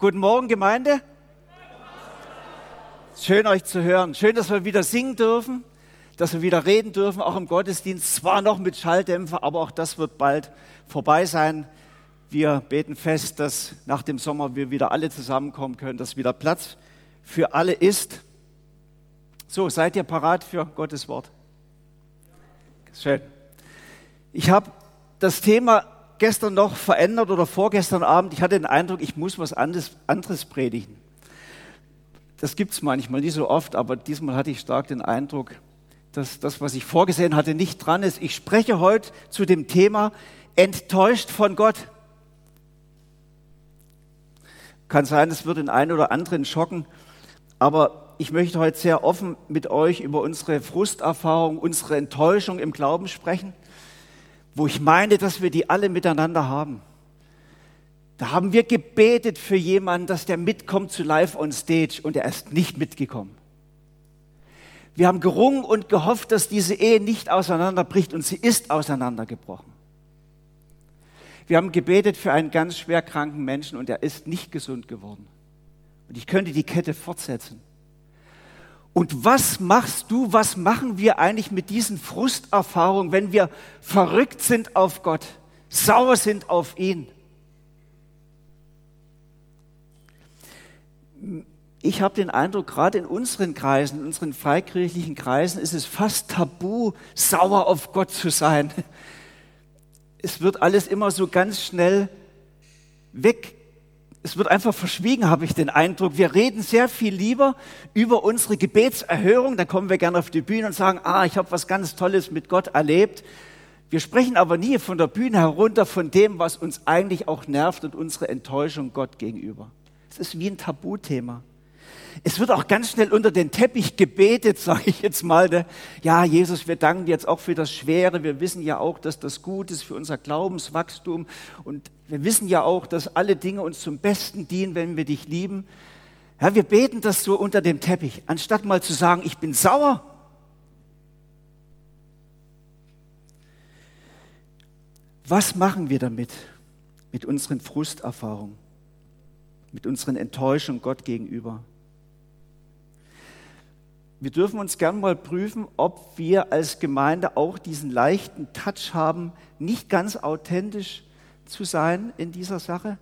Guten Morgen, Gemeinde. Schön euch zu hören. Schön, dass wir wieder singen dürfen, dass wir wieder reden dürfen, auch im Gottesdienst. Zwar noch mit Schalldämpfer, aber auch das wird bald vorbei sein. Wir beten fest, dass nach dem Sommer wir wieder alle zusammenkommen können, dass wieder Platz für alle ist. So, seid ihr parat für Gottes Wort? Schön. Ich habe das Thema gestern noch verändert oder vorgestern Abend. Ich hatte den Eindruck, ich muss was anderes, anderes predigen. Das gibt es manchmal, nicht so oft, aber diesmal hatte ich stark den Eindruck, dass das, was ich vorgesehen hatte, nicht dran ist. Ich spreche heute zu dem Thema enttäuscht von Gott. Kann sein, es wird den einen oder anderen schocken, aber ich möchte heute sehr offen mit euch über unsere Frusterfahrung, unsere Enttäuschung im Glauben sprechen wo ich meine, dass wir die alle miteinander haben. Da haben wir gebetet für jemanden, dass der mitkommt zu Live on Stage und er ist nicht mitgekommen. Wir haben gerungen und gehofft, dass diese Ehe nicht auseinanderbricht und sie ist auseinandergebrochen. Wir haben gebetet für einen ganz schwer kranken Menschen und er ist nicht gesund geworden. Und ich könnte die Kette fortsetzen. Und was machst du, was machen wir eigentlich mit diesen Frusterfahrungen, wenn wir verrückt sind auf Gott, sauer sind auf ihn? Ich habe den Eindruck, gerade in unseren Kreisen, in unseren freikirchlichen Kreisen, ist es fast tabu, sauer auf Gott zu sein. Es wird alles immer so ganz schnell weg es wird einfach verschwiegen, habe ich den Eindruck. Wir reden sehr viel lieber über unsere Gebetserhörung. Da kommen wir gerne auf die Bühne und sagen, ah, ich habe was ganz Tolles mit Gott erlebt. Wir sprechen aber nie von der Bühne herunter von dem, was uns eigentlich auch nervt und unsere Enttäuschung Gott gegenüber. Es ist wie ein Tabuthema. Es wird auch ganz schnell unter den Teppich gebetet, sage ich jetzt mal. Ne? Ja, Jesus, wir danken dir jetzt auch für das Schwere. Wir wissen ja auch, dass das gut ist für unser Glaubenswachstum. Und wir wissen ja auch, dass alle Dinge uns zum Besten dienen, wenn wir dich lieben. Ja, wir beten das so unter dem Teppich, anstatt mal zu sagen, ich bin sauer. Was machen wir damit, mit unseren Frusterfahrungen, mit unseren Enttäuschungen Gott gegenüber? Wir dürfen uns gern mal prüfen, ob wir als Gemeinde auch diesen leichten Touch haben, nicht ganz authentisch zu sein in dieser Sache,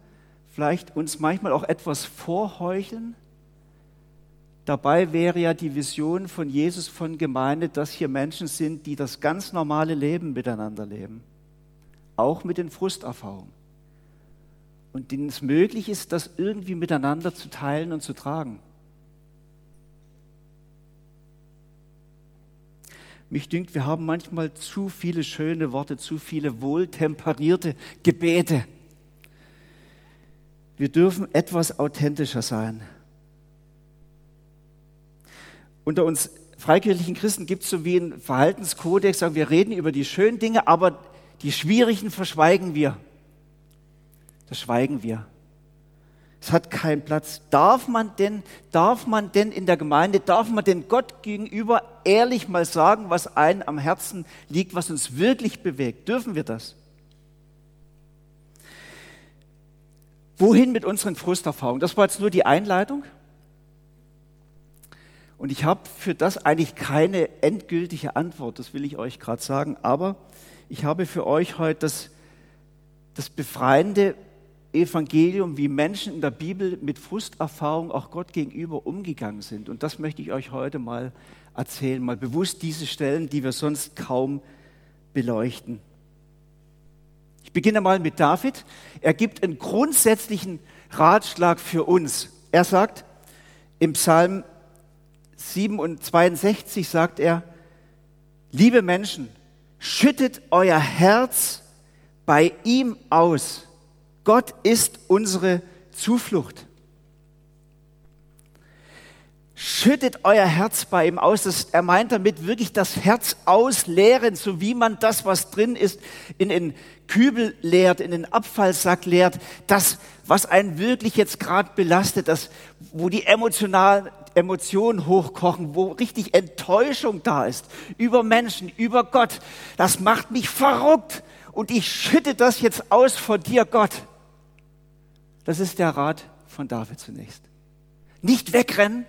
vielleicht uns manchmal auch etwas vorheucheln. Dabei wäre ja die Vision von Jesus von Gemeinde, dass hier Menschen sind, die das ganz normale Leben miteinander leben, auch mit den Frusterfahrungen und denen es möglich ist, das irgendwie miteinander zu teilen und zu tragen. Mich dünkt, wir haben manchmal zu viele schöne Worte, zu viele wohltemperierte Gebete. Wir dürfen etwas authentischer sein. Unter uns freikirchlichen Christen gibt es so wie einen Verhaltenskodex, sagen wir reden über die schönen Dinge, aber die schwierigen verschweigen wir. Das schweigen wir. Es hat keinen Platz. Darf man denn, darf man denn in der Gemeinde, darf man denn Gott gegenüber ehrlich mal sagen, was einem am Herzen liegt, was uns wirklich bewegt? Dürfen wir das? Wohin mit unseren Frusterfahrungen? Das war jetzt nur die Einleitung. Und ich habe für das eigentlich keine endgültige Antwort, das will ich euch gerade sagen. Aber ich habe für euch heute das, das befreiende Evangelium, wie Menschen in der Bibel mit Frusterfahrung auch Gott gegenüber umgegangen sind. Und das möchte ich euch heute mal erzählen, mal bewusst diese Stellen, die wir sonst kaum beleuchten. Ich beginne mal mit David. Er gibt einen grundsätzlichen Ratschlag für uns. Er sagt im Psalm 62 sagt er, liebe Menschen, schüttet euer Herz bei ihm aus Gott ist unsere Zuflucht. Schüttet euer Herz bei ihm aus. Das, er meint damit wirklich das Herz ausleeren, so wie man das, was drin ist, in den Kübel leert, in den Abfallsack leert. Das, was einen wirklich jetzt gerade belastet, das, wo die emotionalen Emotionen hochkochen, wo richtig Enttäuschung da ist über Menschen, über Gott. Das macht mich verrückt. Und ich schütte das jetzt aus vor dir, Gott. Das ist der Rat von David zunächst. Nicht wegrennen,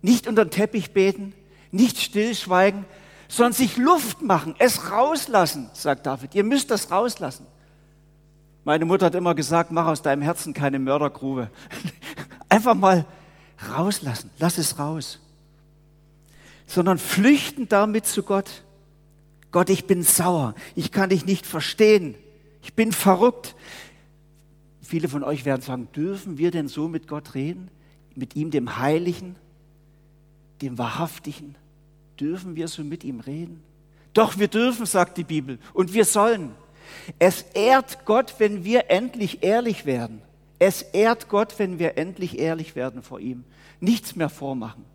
nicht unter den Teppich beten, nicht stillschweigen, sondern sich Luft machen, es rauslassen, sagt David. Ihr müsst das rauslassen. Meine Mutter hat immer gesagt, mach aus deinem Herzen keine Mördergrube. Einfach mal rauslassen, lass es raus. Sondern flüchten damit zu Gott. Gott, ich bin sauer, ich kann dich nicht verstehen, ich bin verrückt. Viele von euch werden sagen, dürfen wir denn so mit Gott reden? Mit ihm, dem Heiligen, dem Wahrhaftigen? Dürfen wir so mit ihm reden? Doch, wir dürfen, sagt die Bibel, und wir sollen. Es ehrt Gott, wenn wir endlich ehrlich werden. Es ehrt Gott, wenn wir endlich ehrlich werden vor ihm. Nichts mehr vormachen.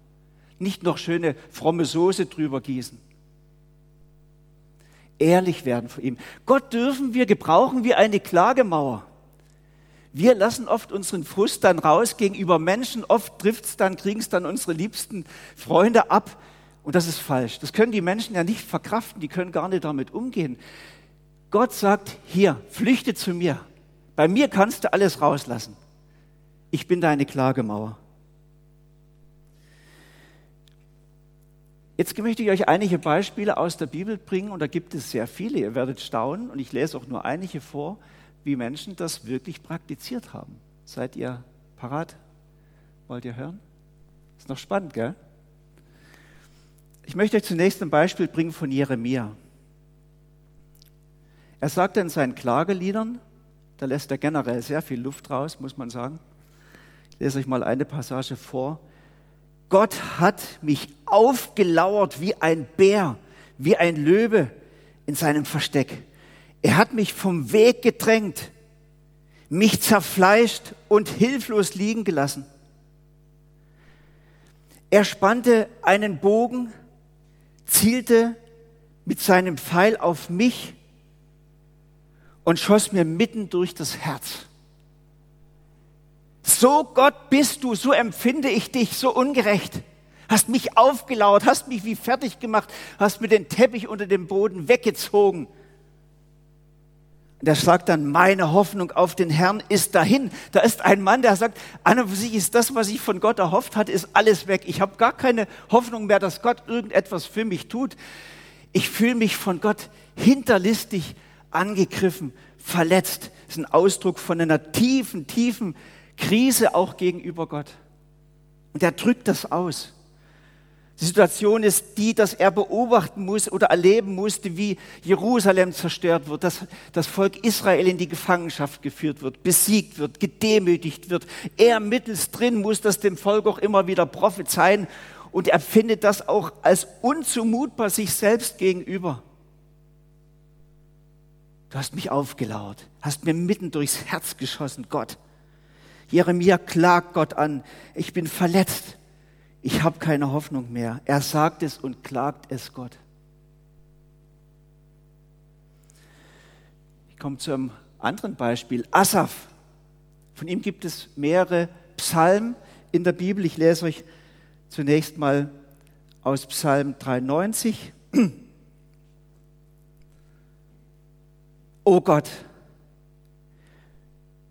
Nicht noch schöne fromme Soße drüber gießen. Ehrlich werden vor ihm. Gott dürfen wir gebrauchen wie eine Klagemauer. Wir lassen oft unseren Frust dann raus gegenüber Menschen. Oft trifft es dann, kriegen es dann unsere liebsten Freunde ab. Und das ist falsch. Das können die Menschen ja nicht verkraften. Die können gar nicht damit umgehen. Gott sagt, hier, flüchte zu mir. Bei mir kannst du alles rauslassen. Ich bin deine Klagemauer. Jetzt möchte ich euch einige Beispiele aus der Bibel bringen und da gibt es sehr viele. Ihr werdet staunen und ich lese auch nur einige vor, wie Menschen das wirklich praktiziert haben. Seid ihr parat? Wollt ihr hören? Ist noch spannend, gell? Ich möchte euch zunächst ein Beispiel bringen von Jeremia. Er sagte in seinen Klageliedern, da lässt er generell sehr viel Luft raus, muss man sagen. Ich lese euch mal eine Passage vor. Gott hat mich aufgelauert wie ein Bär, wie ein Löwe in seinem Versteck. Er hat mich vom Weg gedrängt, mich zerfleischt und hilflos liegen gelassen. Er spannte einen Bogen, zielte mit seinem Pfeil auf mich und schoss mir mitten durch das Herz. So Gott bist du, so empfinde ich dich, so ungerecht. Hast mich aufgelauert, hast mich wie fertig gemacht, hast mir den Teppich unter dem Boden weggezogen. Und er sagt dann, meine Hoffnung auf den Herrn ist dahin. Da ist ein Mann, der sagt, an und für sich ist das, was ich von Gott erhofft hatte, ist alles weg. Ich habe gar keine Hoffnung mehr, dass Gott irgendetwas für mich tut. Ich fühle mich von Gott hinterlistig angegriffen, verletzt. Das ist ein Ausdruck von einer tiefen, tiefen Krise auch gegenüber Gott. Und er drückt das aus. Die Situation ist die, dass er beobachten muss oder erleben musste, wie Jerusalem zerstört wird, dass das Volk Israel in die Gefangenschaft geführt wird, besiegt wird, gedemütigt wird. Er mittels drin muss das dem Volk auch immer wieder prophezeien und er findet das auch als unzumutbar sich selbst gegenüber. Du hast mich aufgelauert, hast mir mitten durchs Herz geschossen, Gott. Jeremia klagt Gott an, ich bin verletzt, ich habe keine Hoffnung mehr. Er sagt es und klagt es Gott. Ich komme zu einem anderen Beispiel, Asaf. Von ihm gibt es mehrere Psalmen in der Bibel. Ich lese euch zunächst mal aus Psalm 93. O Gott,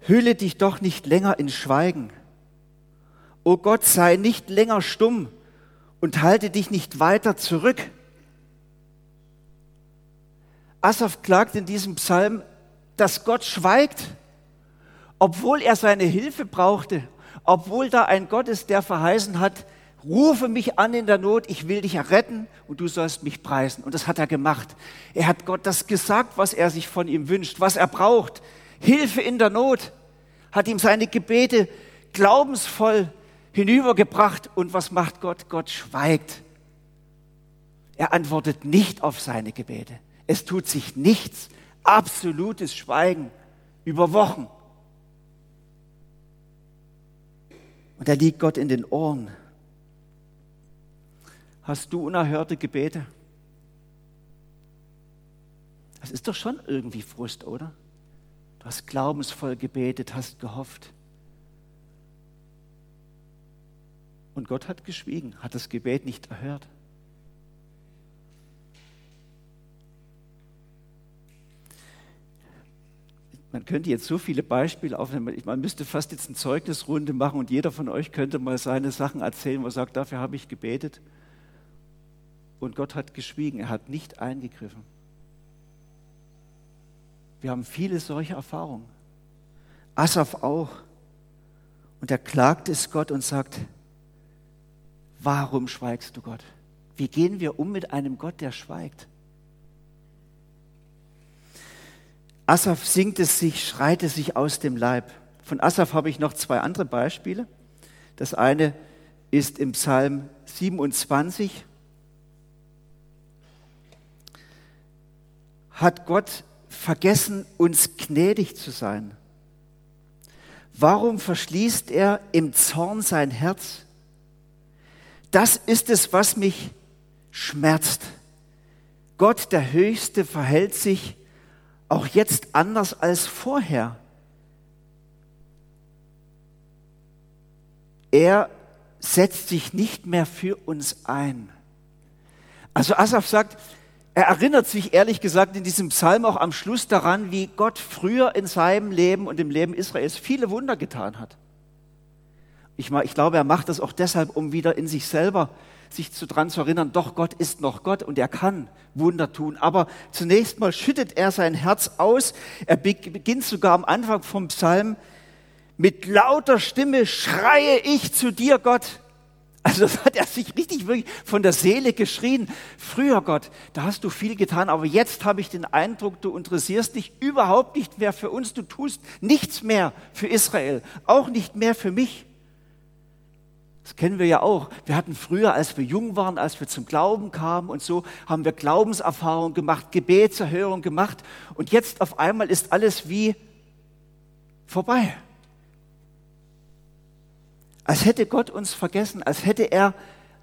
hülle dich doch nicht länger in Schweigen. O Gott, sei nicht länger stumm und halte dich nicht weiter zurück. Asaf klagt in diesem Psalm, dass Gott schweigt, obwohl er seine Hilfe brauchte, obwohl da ein Gott ist, der verheißen hat, rufe mich an in der Not, ich will dich retten und du sollst mich preisen. Und das hat er gemacht. Er hat Gott das gesagt, was er sich von ihm wünscht, was er braucht. Hilfe in der Not. Hat ihm seine Gebete glaubensvoll hinübergebracht. Und was macht Gott? Gott schweigt. Er antwortet nicht auf seine Gebete. Es tut sich nichts. Absolutes Schweigen über Wochen. Und da liegt Gott in den Ohren. Hast du unerhörte Gebete? Das ist doch schon irgendwie Frust, oder? Du hast glaubensvoll gebetet, hast gehofft. Und Gott hat geschwiegen, hat das Gebet nicht erhört. Man könnte jetzt so viele Beispiele aufnehmen. Man müsste fast jetzt eine Zeugnisrunde machen und jeder von euch könnte mal seine Sachen erzählen, wo er sagt, dafür habe ich gebetet. Und Gott hat geschwiegen, er hat nicht eingegriffen. Wir haben viele solche Erfahrungen. Asaf auch. Und er klagt es Gott und sagt, warum schweigst du Gott? Wie gehen wir um mit einem Gott, der schweigt? Asaf singt es sich, schreit es sich aus dem Leib. Von Asaf habe ich noch zwei andere Beispiele. Das eine ist im Psalm 27. Hat Gott vergessen, uns gnädig zu sein? Warum verschließt er im Zorn sein Herz? Das ist es, was mich schmerzt. Gott, der Höchste, verhält sich auch jetzt anders als vorher. Er setzt sich nicht mehr für uns ein. Also Asaf sagt, er erinnert sich ehrlich gesagt in diesem Psalm auch am Schluss daran, wie Gott früher in seinem Leben und im Leben Israels viele Wunder getan hat. Ich, ich glaube, er macht das auch deshalb, um wieder in sich selber sich zu dran zu erinnern, doch Gott ist noch Gott und er kann Wunder tun. Aber zunächst mal schüttet er sein Herz aus. Er beginnt sogar am Anfang vom Psalm mit lauter Stimme schreie ich zu dir, Gott. Also das hat er sich richtig wirklich von der Seele geschrien. Früher Gott, da hast du viel getan, aber jetzt habe ich den Eindruck, du interessierst dich überhaupt nicht mehr für uns. Du tust nichts mehr für Israel, auch nicht mehr für mich. Das kennen wir ja auch. Wir hatten früher, als wir jung waren, als wir zum Glauben kamen und so, haben wir Glaubenserfahrungen gemacht, Gebetserhörungen gemacht. Und jetzt auf einmal ist alles wie vorbei. Als hätte Gott uns vergessen, als hätte er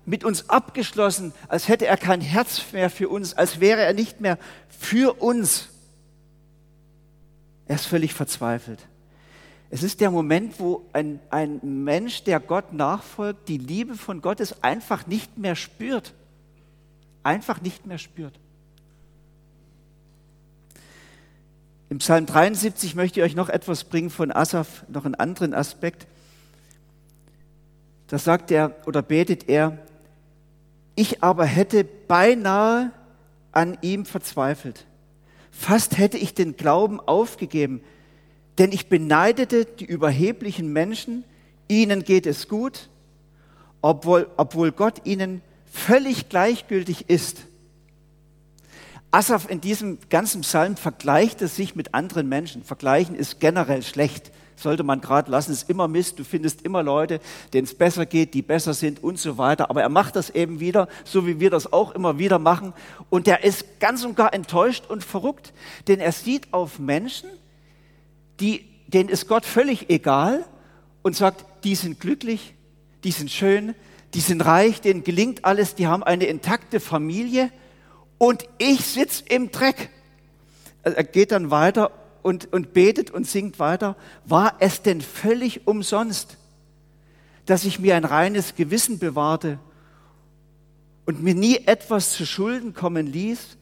mit uns abgeschlossen, als hätte er kein Herz mehr für uns, als wäre er nicht mehr für uns. Er ist völlig verzweifelt. Es ist der Moment, wo ein, ein Mensch, der Gott nachfolgt, die Liebe von Gottes einfach nicht mehr spürt. Einfach nicht mehr spürt. Im Psalm 73 möchte ich euch noch etwas bringen von Asaf, noch einen anderen Aspekt. Da sagt er oder betet er, ich aber hätte beinahe an ihm verzweifelt. Fast hätte ich den Glauben aufgegeben, denn ich beneidete die überheblichen Menschen, ihnen geht es gut, obwohl, obwohl Gott ihnen völlig gleichgültig ist. Asaf in diesem ganzen Psalm vergleicht es sich mit anderen Menschen. Vergleichen ist generell schlecht. Sollte man gerade lassen, ist immer Mist. Du findest immer Leute, denen es besser geht, die besser sind und so weiter. Aber er macht das eben wieder, so wie wir das auch immer wieder machen. Und er ist ganz und gar enttäuscht und verrückt, denn er sieht auf Menschen, die, denen ist Gott völlig egal und sagt, die sind glücklich, die sind schön, die sind reich, denen gelingt alles, die haben eine intakte Familie und ich sitze im Dreck. Also er geht dann weiter und, und betet und singt weiter. War es denn völlig umsonst, dass ich mir ein reines Gewissen bewahrte und mir nie etwas zu Schulden kommen ließ?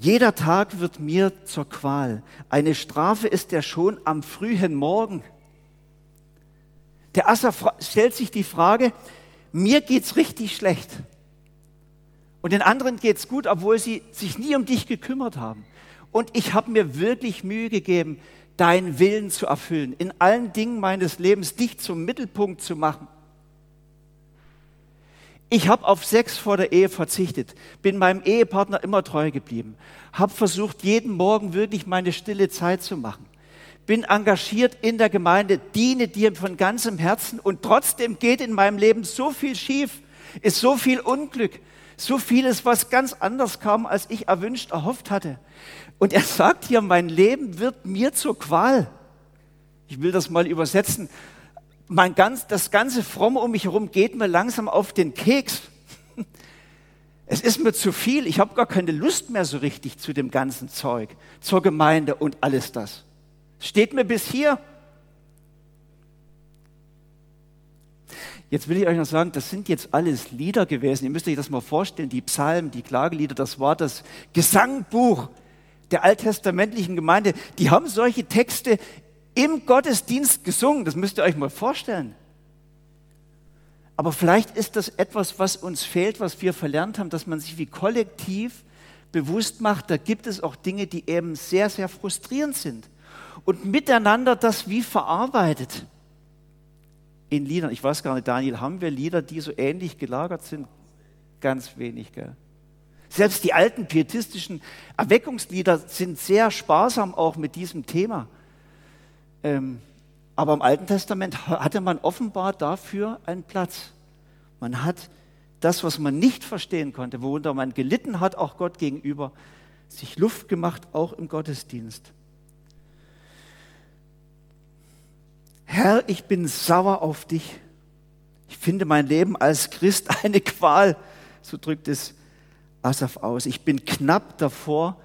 Jeder Tag wird mir zur Qual. Eine Strafe ist er schon am frühen Morgen. Der Asser stellt sich die Frage, mir geht's richtig schlecht. Und den anderen geht's gut, obwohl sie sich nie um dich gekümmert haben. Und ich habe mir wirklich Mühe gegeben, deinen Willen zu erfüllen, in allen Dingen meines Lebens dich zum Mittelpunkt zu machen. Ich habe auf Sex vor der Ehe verzichtet, bin meinem Ehepartner immer treu geblieben, habe versucht, jeden Morgen wirklich meine stille Zeit zu machen, bin engagiert in der Gemeinde, diene dir von ganzem Herzen und trotzdem geht in meinem Leben so viel schief, ist so viel Unglück, so vieles, was ganz anders kam, als ich erwünscht, erhofft hatte. Und er sagt hier, mein Leben wird mir zur Qual. Ich will das mal übersetzen mein ganz, das ganze Fromme um mich herum geht mir langsam auf den Keks. Es ist mir zu viel. Ich habe gar keine Lust mehr so richtig zu dem ganzen Zeug, zur Gemeinde und alles das. Steht mir bis hier. Jetzt will ich euch noch sagen, das sind jetzt alles Lieder gewesen. Ihr müsst euch das mal vorstellen, die Psalmen, die Klagelieder, das war das Gesangbuch der alttestamentlichen Gemeinde, die haben solche Texte im Gottesdienst gesungen. Das müsst ihr euch mal vorstellen. Aber vielleicht ist das etwas, was uns fehlt, was wir verlernt haben, dass man sich wie kollektiv bewusst macht, da gibt es auch Dinge, die eben sehr, sehr frustrierend sind. Und miteinander das wie verarbeitet in Liedern. Ich weiß gar nicht, Daniel, haben wir Lieder, die so ähnlich gelagert sind? Ganz wenig, gell? Selbst die alten pietistischen Erweckungslieder sind sehr sparsam auch mit diesem Thema. Ähm, aber im Alten Testament hatte man offenbar dafür einen Platz. Man hat das, was man nicht verstehen konnte, worunter man gelitten hat, auch Gott gegenüber, sich Luft gemacht, auch im Gottesdienst. Herr, ich bin sauer auf dich. Ich finde mein Leben als Christ eine Qual, so drückt es Asaf aus. Ich bin knapp davor,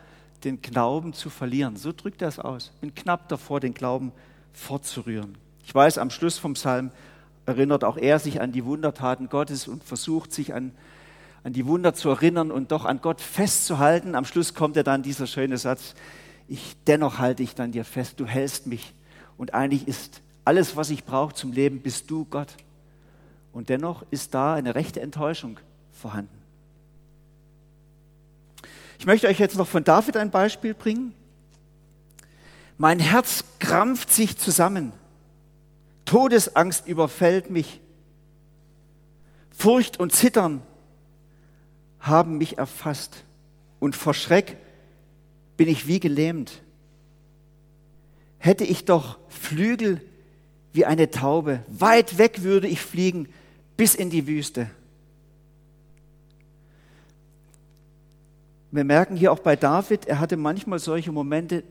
den Glauben zu verlieren. So drückt er es aus. Bin knapp davor, den Glauben fortzurühren. Ich weiß, am Schluss vom Psalm erinnert auch er sich an die Wundertaten Gottes und versucht sich an, an die Wunder zu erinnern und doch an Gott festzuhalten. Am Schluss kommt er dann dieser schöne Satz, ich, dennoch halte ich dann dir fest, du hältst mich. Und eigentlich ist alles, was ich brauche zum Leben, bist du Gott. Und dennoch ist da eine rechte Enttäuschung vorhanden. Ich möchte euch jetzt noch von David ein Beispiel bringen. Mein Herz krampft sich zusammen. Todesangst überfällt mich. Furcht und Zittern haben mich erfasst. Und vor Schreck bin ich wie gelähmt. Hätte ich doch Flügel wie eine Taube, weit weg würde ich fliegen bis in die Wüste. Wir merken hier auch bei David, er hatte manchmal solche Momente,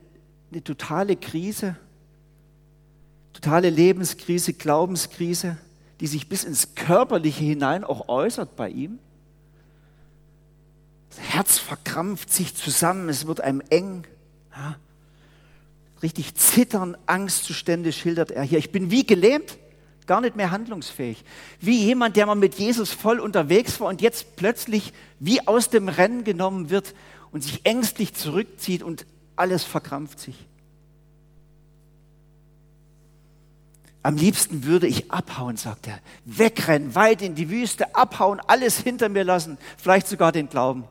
eine totale Krise, totale Lebenskrise, Glaubenskrise, die sich bis ins Körperliche hinein auch äußert bei ihm. Das Herz verkrampft sich zusammen, es wird einem eng. Ja. Richtig zittern, Angstzustände schildert er hier. Ich bin wie gelähmt, gar nicht mehr handlungsfähig. Wie jemand, der mal mit Jesus voll unterwegs war und jetzt plötzlich wie aus dem Rennen genommen wird und sich ängstlich zurückzieht und alles verkrampft sich. Am liebsten würde ich abhauen, sagt er. Wegrennen, weit in die Wüste, abhauen, alles hinter mir lassen, vielleicht sogar den Glauben.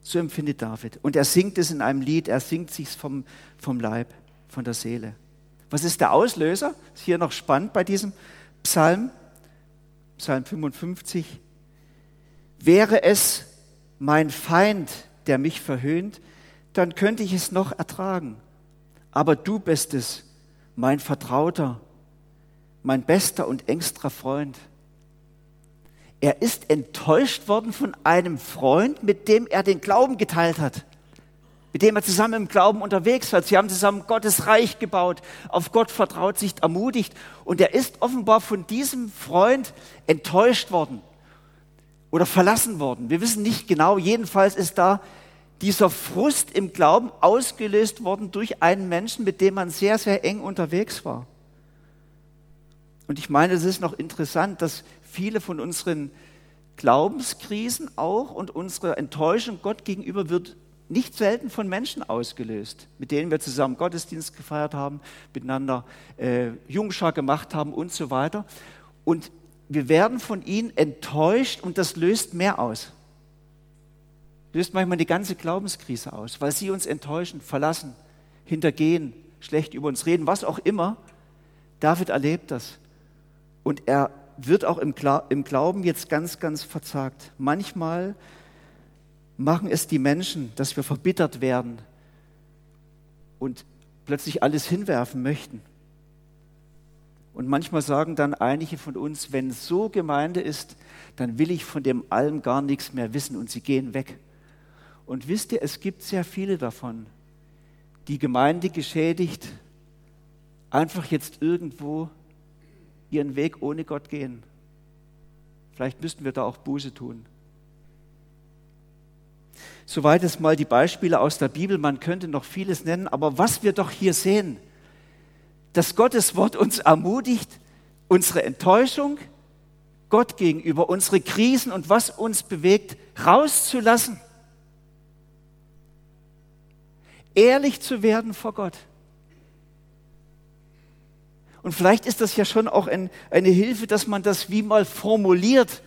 So empfindet David. Und er singt es in einem Lied, er singt sich vom, vom Leib, von der Seele. Was ist der Auslöser? Ist hier noch spannend bei diesem Psalm, Psalm 55. Wäre es mein Feind, der mich verhöhnt, dann könnte ich es noch ertragen. Aber du bist es, mein Vertrauter, mein bester und engster Freund. Er ist enttäuscht worden von einem Freund, mit dem er den Glauben geteilt hat, mit dem er zusammen im Glauben unterwegs war. Sie haben zusammen Gottes Reich gebaut, auf Gott vertraut, sich ermutigt. Und er ist offenbar von diesem Freund enttäuscht worden oder verlassen worden. Wir wissen nicht genau. Jedenfalls ist da dieser Frust im Glauben ausgelöst worden durch einen Menschen, mit dem man sehr, sehr eng unterwegs war. Und ich meine, es ist noch interessant, dass viele von unseren Glaubenskrisen auch und unsere Enttäuschung Gott gegenüber wird nicht selten von Menschen ausgelöst, mit denen wir zusammen Gottesdienst gefeiert haben, miteinander äh, Jungschar gemacht haben und so weiter. Und wir werden von ihnen enttäuscht und das löst mehr aus löst manchmal die ganze Glaubenskrise aus, weil sie uns enttäuschen, verlassen, hintergehen, schlecht über uns reden, was auch immer. David erlebt das. Und er wird auch im, Glauben jetzt ganz, ganz verzagt. Manchmal machen es die Menschen, dass wir verbittert werden und plötzlich alles hinwerfen möchten. Und manchmal sagen dann einige von uns, wenn so Gemeinde ist, dann will ich von dem allem gar nichts mehr wissen und sie gehen weg. Und wisst ihr, es gibt sehr viele davon, die Gemeinde geschädigt, einfach jetzt irgendwo ihren Weg ohne Gott gehen. Vielleicht müssten wir da auch Buße tun. Soweit es mal die Beispiele aus der Bibel, man könnte noch vieles nennen, aber was wir doch hier sehen, dass Gottes Wort uns ermutigt, unsere Enttäuschung Gott gegenüber, unsere Krisen und was uns bewegt, rauszulassen ehrlich zu werden vor Gott. Und vielleicht ist das ja schon auch ein, eine Hilfe, dass man das wie mal formuliert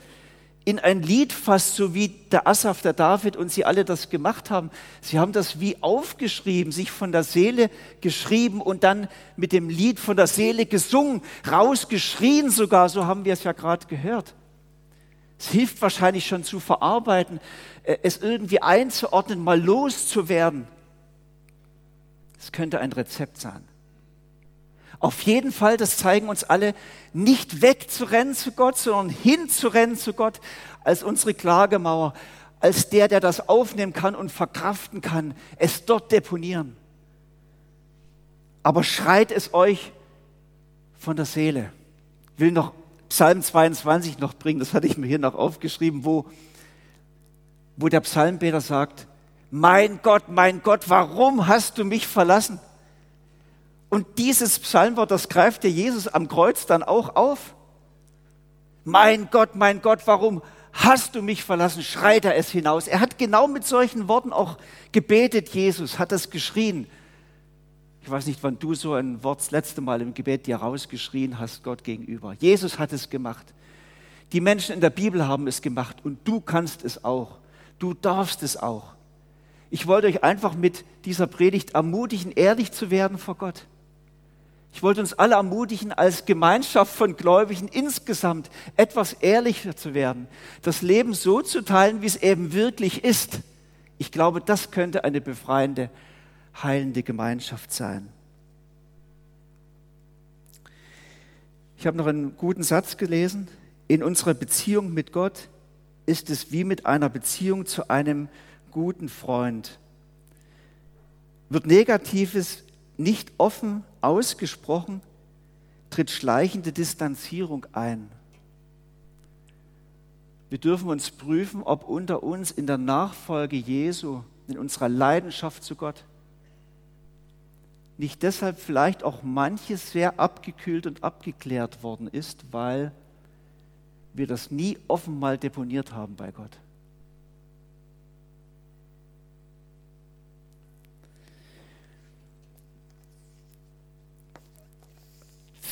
in ein Lied fasst, so wie der Asaf, der David und sie alle das gemacht haben. Sie haben das wie aufgeschrieben, sich von der Seele geschrieben und dann mit dem Lied von der Seele gesungen, rausgeschrien sogar, so haben wir es ja gerade gehört. Es hilft wahrscheinlich schon zu verarbeiten, äh, es irgendwie einzuordnen, mal loszuwerden. Es könnte ein Rezept sein. Auf jeden Fall, das zeigen uns alle, nicht wegzurennen zu Gott, sondern hinzurennen zu Gott als unsere Klagemauer, als der, der das aufnehmen kann und verkraften kann, es dort deponieren. Aber schreit es euch von der Seele. Ich will noch Psalm 22 noch bringen, das hatte ich mir hier noch aufgeschrieben, wo, wo der Psalmbeter sagt, mein Gott, mein Gott, warum hast du mich verlassen? Und dieses Psalmwort, das greift ja Jesus am Kreuz dann auch auf. Mein Gott, mein Gott, warum hast du mich verlassen? Schreit er es hinaus. Er hat genau mit solchen Worten auch gebetet, Jesus, hat das geschrien. Ich weiß nicht, wann du so ein Wort das letzte Mal im Gebet dir rausgeschrien hast, Gott gegenüber. Jesus hat es gemacht. Die Menschen in der Bibel haben es gemacht und du kannst es auch. Du darfst es auch. Ich wollte euch einfach mit dieser Predigt ermutigen, ehrlich zu werden vor Gott. Ich wollte uns alle ermutigen, als Gemeinschaft von Gläubigen insgesamt etwas ehrlicher zu werden, das Leben so zu teilen, wie es eben wirklich ist. Ich glaube, das könnte eine befreiende, heilende Gemeinschaft sein. Ich habe noch einen guten Satz gelesen. In unserer Beziehung mit Gott ist es wie mit einer Beziehung zu einem guten Freund. Wird Negatives nicht offen ausgesprochen, tritt schleichende Distanzierung ein. Wir dürfen uns prüfen, ob unter uns in der Nachfolge Jesu, in unserer Leidenschaft zu Gott, nicht deshalb vielleicht auch manches sehr abgekühlt und abgeklärt worden ist, weil wir das nie offen mal deponiert haben bei Gott.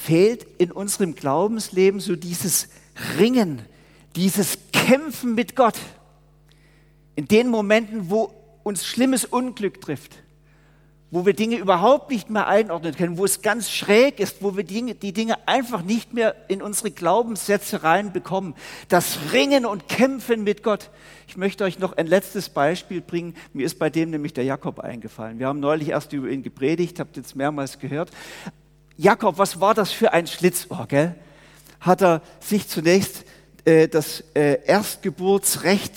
Fehlt in unserem Glaubensleben so dieses Ringen, dieses Kämpfen mit Gott. In den Momenten, wo uns schlimmes Unglück trifft, wo wir Dinge überhaupt nicht mehr einordnen können, wo es ganz schräg ist, wo wir Dinge, die Dinge einfach nicht mehr in unsere Glaubenssätze reinbekommen. Das Ringen und Kämpfen mit Gott. Ich möchte euch noch ein letztes Beispiel bringen. Mir ist bei dem nämlich der Jakob eingefallen. Wir haben neulich erst über ihn gepredigt, habt jetzt mehrmals gehört. Jakob, was war das für ein Schlitzohr, gell? Hat er sich zunächst äh, das äh, Erstgeburtsrecht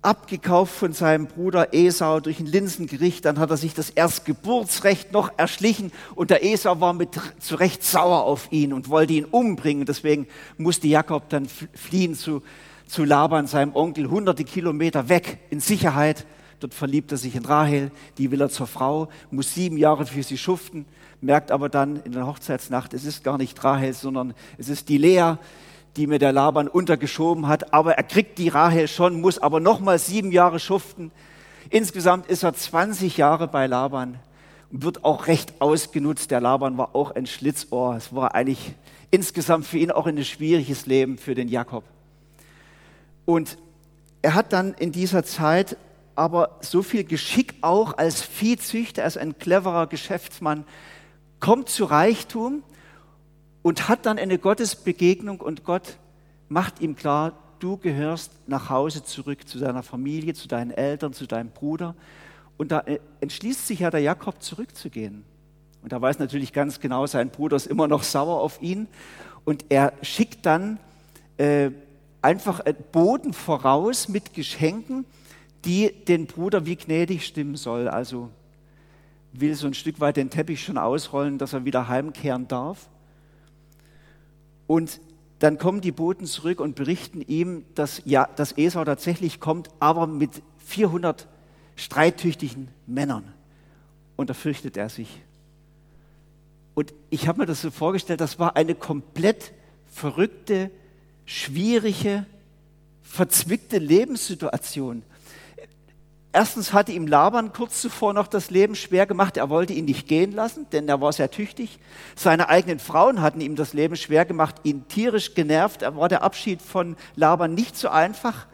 abgekauft von seinem Bruder Esau durch ein Linsengericht, dann hat er sich das Erstgeburtsrecht noch erschlichen und der Esau war mit zu Recht sauer auf ihn und wollte ihn umbringen. Deswegen musste Jakob dann fliehen zu, zu Laban, seinem Onkel, hunderte Kilometer weg in Sicherheit. Dort verliebt er sich in Rahel, die will er zur Frau, muss sieben Jahre für sie schuften merkt aber dann in der Hochzeitsnacht, es ist gar nicht Rahel, sondern es ist die Lea, die mir der Laban untergeschoben hat. Aber er kriegt die Rahel schon, muss aber nochmal sieben Jahre schuften. Insgesamt ist er 20 Jahre bei Laban und wird auch recht ausgenutzt. Der Laban war auch ein Schlitzohr. Es war eigentlich insgesamt für ihn auch ein schwieriges Leben für den Jakob. Und er hat dann in dieser Zeit aber so viel Geschick auch als Viehzüchter, als ein cleverer Geschäftsmann, kommt zu Reichtum und hat dann eine Gottesbegegnung und Gott macht ihm klar, du gehörst nach Hause zurück zu deiner Familie, zu deinen Eltern, zu deinem Bruder. Und da äh, entschließt sich ja der Jakob zurückzugehen. Und er weiß natürlich ganz genau, sein Bruder ist immer noch sauer auf ihn. Und er schickt dann äh, einfach Boden voraus mit Geschenken, die den Bruder wie gnädig stimmen soll. Also will so ein Stück weit den Teppich schon ausrollen, dass er wieder heimkehren darf. Und dann kommen die Boten zurück und berichten ihm, dass, ja, dass Esau tatsächlich kommt, aber mit 400 streitüchtigen Männern. Und da fürchtet er sich. Und ich habe mir das so vorgestellt, das war eine komplett verrückte, schwierige, verzwickte Lebenssituation. Erstens hatte ihm Laban kurz zuvor noch das Leben schwer gemacht. Er wollte ihn nicht gehen lassen, denn er war sehr tüchtig. Seine eigenen Frauen hatten ihm das Leben schwer gemacht, ihn tierisch genervt. Er war der Abschied von Laban nicht so einfach.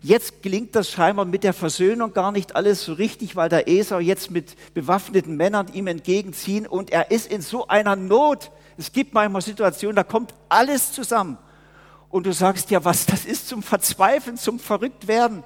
Jetzt gelingt das scheinbar mit der Versöhnung gar nicht alles so richtig, weil der Esau jetzt mit bewaffneten Männern ihm entgegenziehen und er ist in so einer Not. Es gibt manchmal Situationen, da kommt alles zusammen. Und du sagst ja, was das ist zum Verzweifeln, zum Verrücktwerden.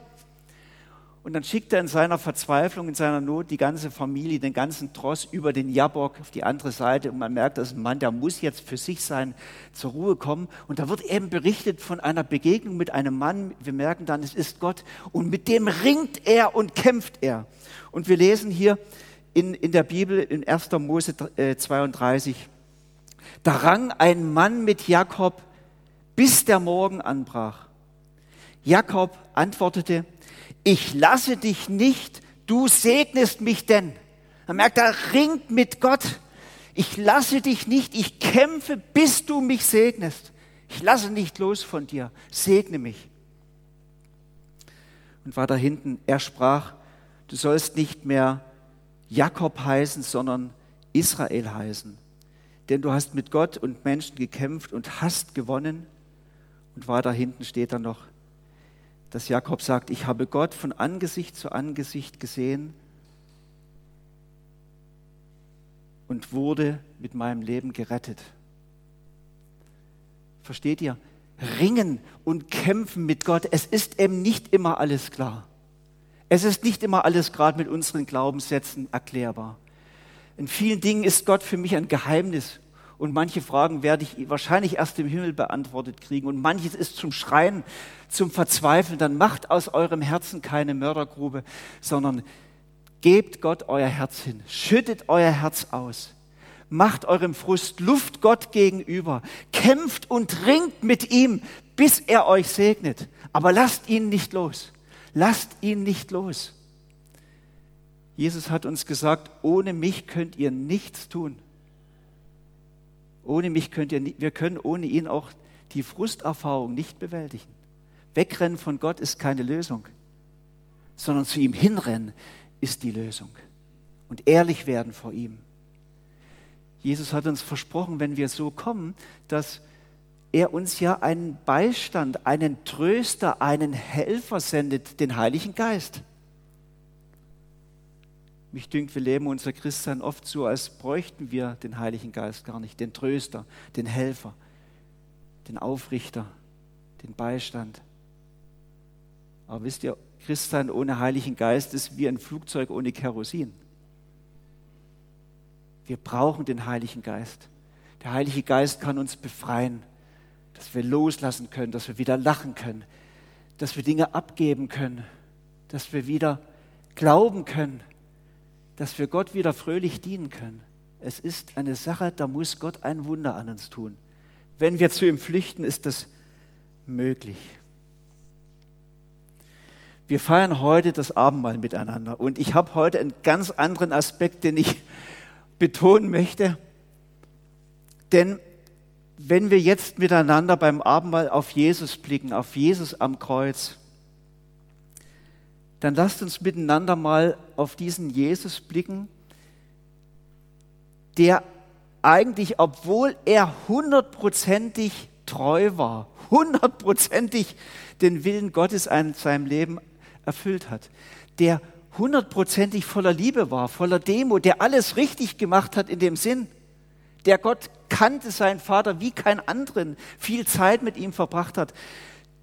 Und dann schickt er in seiner Verzweiflung, in seiner Not die ganze Familie, den ganzen Tross über den Jabok auf die andere Seite. Und man merkt, das ist ein Mann, der muss jetzt für sich sein, zur Ruhe kommen. Und da wird eben berichtet von einer Begegnung mit einem Mann. Wir merken dann, es ist Gott. Und mit dem ringt er und kämpft er. Und wir lesen hier in, in der Bibel in 1. Mose 32, äh, da rang ein Mann mit Jakob, bis der Morgen anbrach. Jakob antwortete, ich lasse dich nicht, du segnest mich denn. Er merkt, er ringt mit Gott. Ich lasse dich nicht, ich kämpfe, bis du mich segnest. Ich lasse nicht los von dir, segne mich. Und war da hinten, er sprach, du sollst nicht mehr Jakob heißen, sondern Israel heißen. Denn du hast mit Gott und Menschen gekämpft und hast gewonnen. Und war da hinten steht dann noch, dass Jakob sagt, ich habe Gott von Angesicht zu Angesicht gesehen und wurde mit meinem Leben gerettet. Versteht ihr? Ringen und kämpfen mit Gott, es ist eben nicht immer alles klar. Es ist nicht immer alles gerade mit unseren Glaubenssätzen erklärbar. In vielen Dingen ist Gott für mich ein Geheimnis und manche Fragen werde ich wahrscheinlich erst im Himmel beantwortet kriegen und manches ist zum Schreien, zum Verzweifeln. Dann macht aus eurem Herzen keine Mördergrube, sondern gebt Gott euer Herz hin, schüttet euer Herz aus, macht eurem Frust Luft Gott gegenüber, kämpft und ringt mit ihm, bis er euch segnet. Aber lasst ihn nicht los. Lasst ihn nicht los. Jesus hat uns gesagt, ohne mich könnt ihr nichts tun. Ohne mich könnt ihr, wir können ohne ihn auch die Frusterfahrung nicht bewältigen. Wegrennen von Gott ist keine Lösung, sondern zu ihm hinrennen ist die Lösung. Und ehrlich werden vor ihm. Jesus hat uns versprochen, wenn wir so kommen, dass er uns ja einen Beistand, einen Tröster, einen Helfer sendet, den Heiligen Geist. Mich dünkt, wir leben unser Christsein oft so, als bräuchten wir den Heiligen Geist gar nicht, den Tröster, den Helfer, den Aufrichter, den Beistand. Aber wisst ihr, Christsein ohne Heiligen Geist ist wie ein Flugzeug ohne Kerosin. Wir brauchen den Heiligen Geist. Der Heilige Geist kann uns befreien, dass wir loslassen können, dass wir wieder lachen können, dass wir Dinge abgeben können, dass wir wieder glauben können, dass wir Gott wieder fröhlich dienen können. Es ist eine Sache, da muss Gott ein Wunder an uns tun. Wenn wir zu ihm flüchten, ist das möglich. Wir feiern heute das Abendmahl miteinander und ich habe heute einen ganz anderen Aspekt, den ich betonen möchte. Denn wenn wir jetzt miteinander beim Abendmahl auf Jesus blicken, auf Jesus am Kreuz, dann lasst uns miteinander mal auf diesen Jesus blicken, der eigentlich, obwohl er hundertprozentig treu war, hundertprozentig den Willen Gottes in seinem Leben erfüllt hat, der hundertprozentig voller Liebe war, voller Demo, der alles richtig gemacht hat in dem Sinn, der Gott kannte seinen Vater wie kein anderen, viel Zeit mit ihm verbracht hat.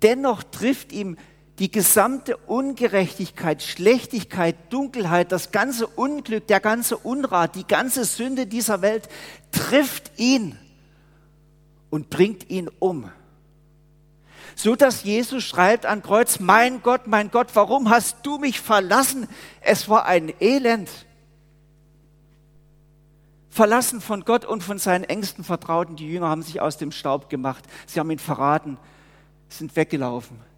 Dennoch trifft ihm die gesamte Ungerechtigkeit, Schlechtigkeit, Dunkelheit, das ganze Unglück, der ganze Unrat, die ganze Sünde dieser Welt trifft ihn und bringt ihn um. So dass Jesus schreibt an Kreuz, mein Gott, mein Gott, warum hast du mich verlassen? Es war ein Elend. Verlassen von Gott und von seinen engsten Vertrauten. Die Jünger haben sich aus dem Staub gemacht. Sie haben ihn verraten, sind weggelaufen.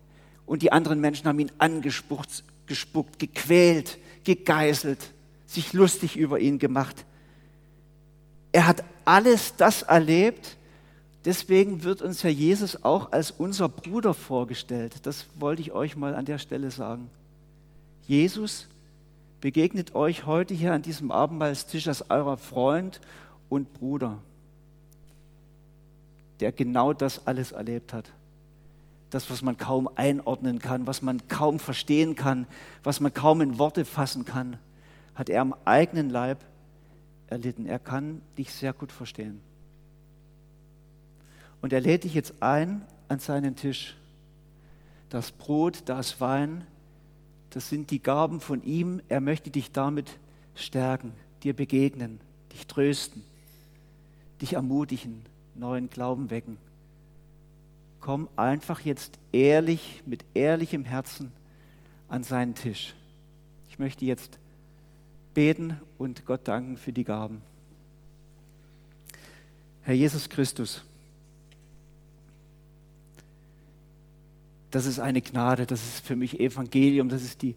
Und die anderen Menschen haben ihn angespuckt, gespuckt, gequält, gegeißelt, sich lustig über ihn gemacht. Er hat alles das erlebt. Deswegen wird uns Herr Jesus auch als unser Bruder vorgestellt. Das wollte ich euch mal an der Stelle sagen. Jesus begegnet euch heute hier an diesem Abendmahlstisch als eurer Freund und Bruder, der genau das alles erlebt hat. Das, was man kaum einordnen kann, was man kaum verstehen kann, was man kaum in Worte fassen kann, hat er am eigenen Leib erlitten. Er kann dich sehr gut verstehen. Und er lädt dich jetzt ein an seinen Tisch. Das Brot, das Wein, das sind die Gaben von ihm. Er möchte dich damit stärken, dir begegnen, dich trösten, dich ermutigen, neuen Glauben wecken. Komm einfach jetzt ehrlich, mit ehrlichem Herzen an seinen Tisch. Ich möchte jetzt beten und Gott danken für die Gaben. Herr Jesus Christus, das ist eine Gnade, das ist für mich Evangelium, das ist die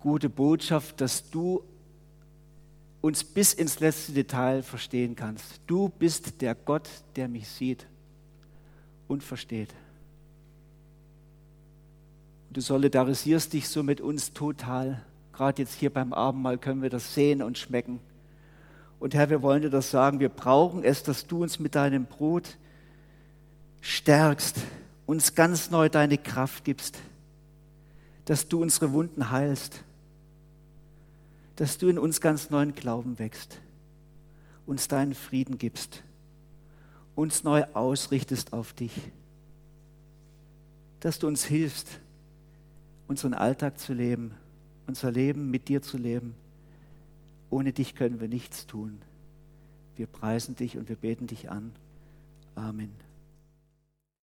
gute Botschaft, dass du uns bis ins letzte Detail verstehen kannst. Du bist der Gott, der mich sieht und versteht. Du solidarisierst dich so mit uns total. Gerade jetzt hier beim Abendmahl können wir das sehen und schmecken. Und Herr, wir wollen dir das sagen, wir brauchen es, dass du uns mit deinem Brot stärkst, uns ganz neu deine Kraft gibst, dass du unsere Wunden heilst, dass du in uns ganz neuen Glauben wächst, uns deinen Frieden gibst, uns neu ausrichtest auf dich, dass du uns hilfst, unseren Alltag zu leben, unser Leben mit dir zu leben. Ohne dich können wir nichts tun. Wir preisen dich und wir beten dich an. Amen.